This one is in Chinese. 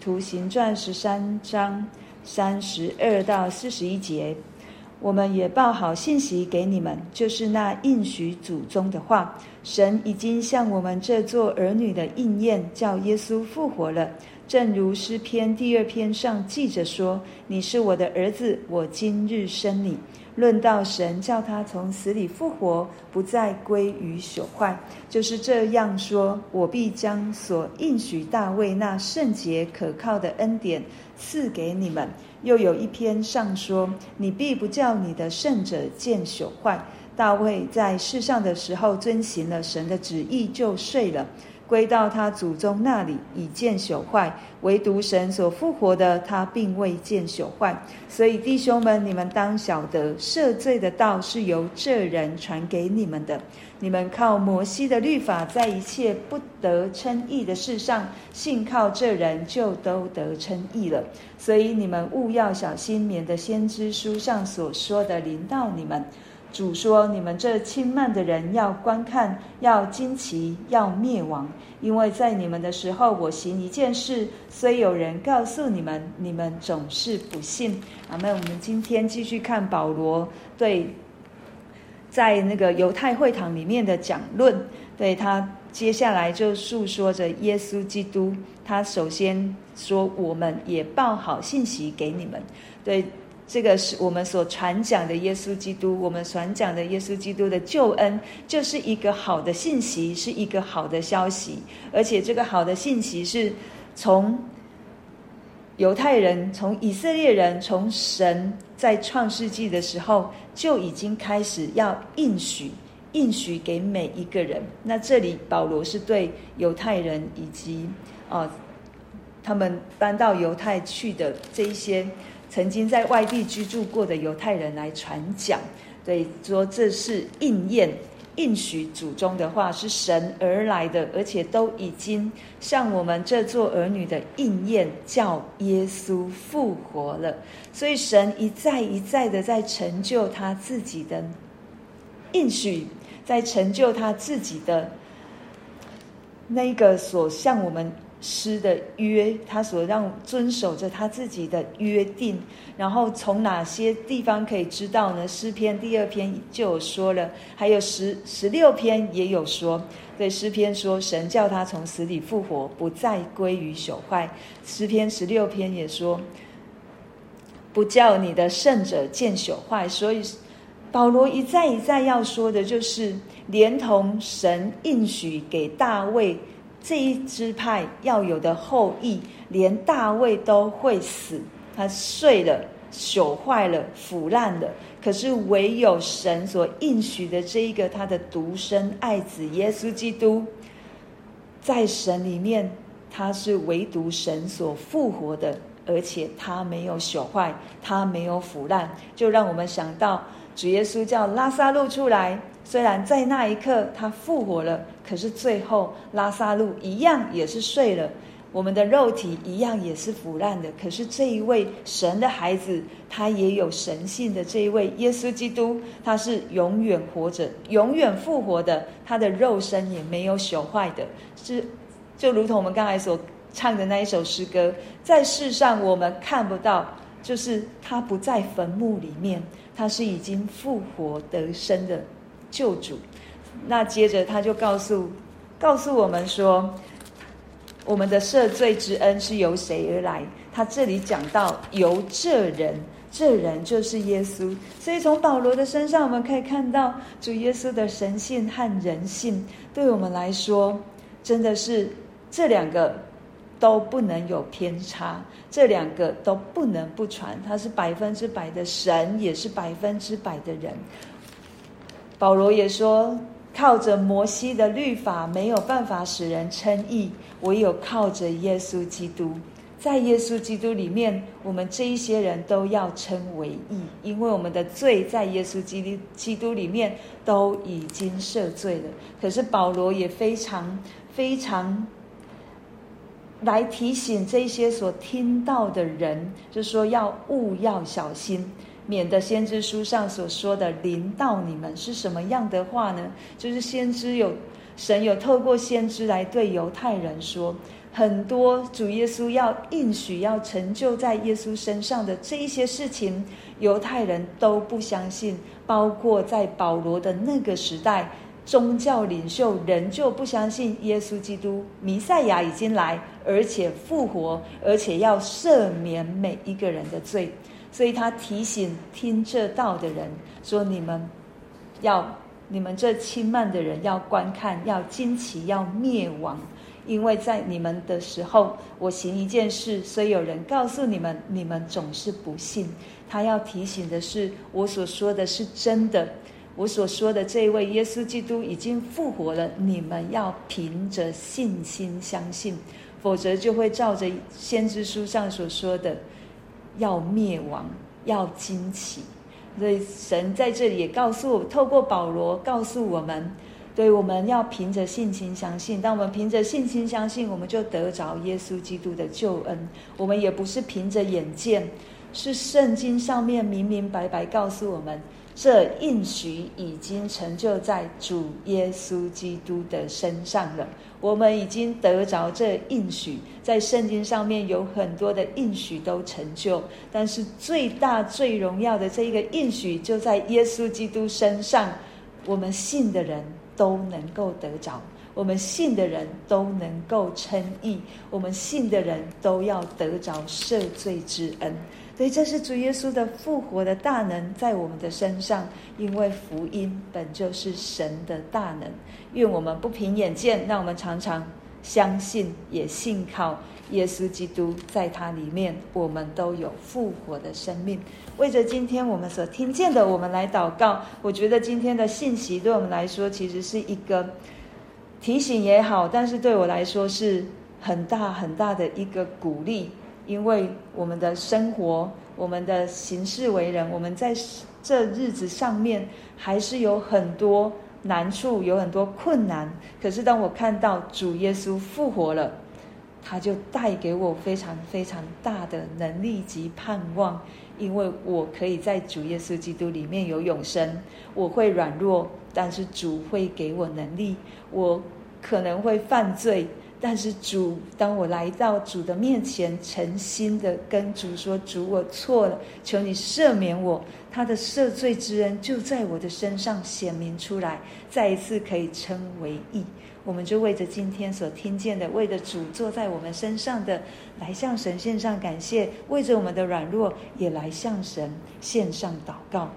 图形传十三章三十二到四十一节，我们也报好信息给你们，就是那应许祖宗的话。神已经向我们这座儿女的应验，叫耶稣复活了。正如诗篇第二篇上记着说：“你是我的儿子，我今日生你。”论到神叫他从死里复活，不再归于朽坏，就是这样说：我必将所应许大卫那圣洁可靠的恩典赐给你们。又有一篇上说：你必不叫你的圣者见朽坏。大卫在世上的时候遵行了神的旨意，就睡了。归到他祖宗那里，已见朽坏；唯独神所复活的，他并未见朽坏。所以弟兄们，你们当晓得，赦罪的道是由这人传给你们的。你们靠摩西的律法，在一切不得称义的事上，信靠这人，就都得称义了。所以你们务要小心，免得先知书上所说的临到你们。主说：“你们这轻慢的人，要观看，要惊奇，要灭亡。因为在你们的时候，我行一件事，虽有人告诉你们，你们总是不信。”阿们。我们今天继续看保罗对在那个犹太会堂里面的讲论，对他接下来就述说着耶稣基督。他首先说：“我们也报好信息给你们。”对。这个是我们所传讲的耶稣基督，我们传讲的耶稣基督的救恩，就是一个好的信息，是一个好的消息。而且这个好的信息是从犹太人、从以色列人、从神在创世纪的时候就已经开始要应许、应许给每一个人。那这里保罗是对犹太人以及啊、他们搬到犹太去的这一些。曾经在外地居住过的犹太人来传讲，对，说这是应验应许祖宗的话，是神而来的，而且都已经向我们这做儿女的应验，叫耶稣复活了。所以神一再一再的在成就他自己的应许，在成就他自己的那个所向我们。施的约，他所让遵守着他自己的约定，然后从哪些地方可以知道呢？诗篇第二篇就有说了，还有十十六篇也有说。对，诗篇说神叫他从死里复活，不再归于朽坏。诗篇十六篇也说，不叫你的圣者见朽坏。所以保罗一再一再要说的就是，连同神应许给大卫。这一支派要有的后裔，连大卫都会死，他睡了、朽坏了、腐烂了。可是唯有神所应许的这一个他的独生爱子耶稣基督，在神里面，他是唯独神所复活的，而且他没有朽坏，他没有腐烂，就让我们想到主耶稣叫拉撒路出来。虽然在那一刻他复活了，可是最后拉萨路一样也是睡了，我们的肉体一样也是腐烂的。可是这一位神的孩子，他也有神性的这一位耶稣基督，他是永远活着、永远复活的，他的肉身也没有朽坏的。是就如同我们刚才所唱的那一首诗歌，在世上我们看不到，就是他不在坟墓里面，他是已经复活得生的。救主，那接着他就告诉告诉我们说，我们的赦罪之恩是由谁而来？他这里讲到由这人，这人就是耶稣。所以从保罗的身上，我们可以看到主耶稣的神性和人性，对我们来说，真的是这两个都不能有偏差，这两个都不能不传。他是百分之百的神，也是百分之百的人。保罗也说，靠着摩西的律法没有办法使人称义，唯有靠着耶稣基督，在耶稣基督里面，我们这一些人都要称为义，因为我们的罪在耶稣基督基督里面都已经赦罪了。可是保罗也非常非常来提醒这些所听到的人，就说要务要小心。免得先知书上所说的临到你们是什么样的话呢？就是先知有神有透过先知来对犹太人说，很多主耶稣要应许要成就在耶稣身上的这一些事情，犹太人都不相信。包括在保罗的那个时代，宗教领袖仍旧不相信耶稣基督弥赛亚已经来，而且复活，而且要赦免每一个人的罪。所以他提醒听这道的人说：“你们要，你们这轻慢的人要观看，要惊奇，要灭亡。”因为在你们的时候，我行一件事，虽有人告诉你们，你们总是不信。他要提醒的是，我所说的是真的。我所说的这位耶稣基督已经复活了，你们要凭着信心相信，否则就会照着先知书上所说的，要灭亡，要惊奇。所以神在这里也告诉，透过保罗告诉我们。所以我们要凭着信心相信，当我们凭着信心相信，我们就得着耶稣基督的救恩。我们也不是凭着眼见，是圣经上面明明白白告诉我们，这应许已经成就在主耶稣基督的身上了。我们已经得着这应许，在圣经上面有很多的应许都成就，但是最大最荣耀的这一个应许就在耶稣基督身上。我们信的人。都能够得着，我们信的人都能够称义，我们信的人都要得着赦罪之恩。所以这是主耶稣的复活的大能在我们的身上，因为福音本就是神的大能。愿我们不凭眼见，让我们常常相信，也信靠。耶稣基督在他里面，我们都有复活的生命。为着今天我们所听见的，我们来祷告。我觉得今天的信息对我们来说，其实是一个提醒也好，但是对我来说是很大很大的一个鼓励。因为我们的生活，我们的行事为人，我们在这日子上面还是有很多难处，有很多困难。可是当我看到主耶稣复活了，他就带给我非常非常大的能力及盼望，因为我可以在主耶稣基督里面有永生。我会软弱，但是主会给我能力。我可能会犯罪，但是主，当我来到主的面前，诚心的跟主说：“主，我错了，求你赦免我。”他的赦罪之恩就在我的身上显明出来，再一次可以称为义。我们就为着今天所听见的，为着主坐在我们身上的，来向神献上感谢；为着我们的软弱，也来向神献上祷告。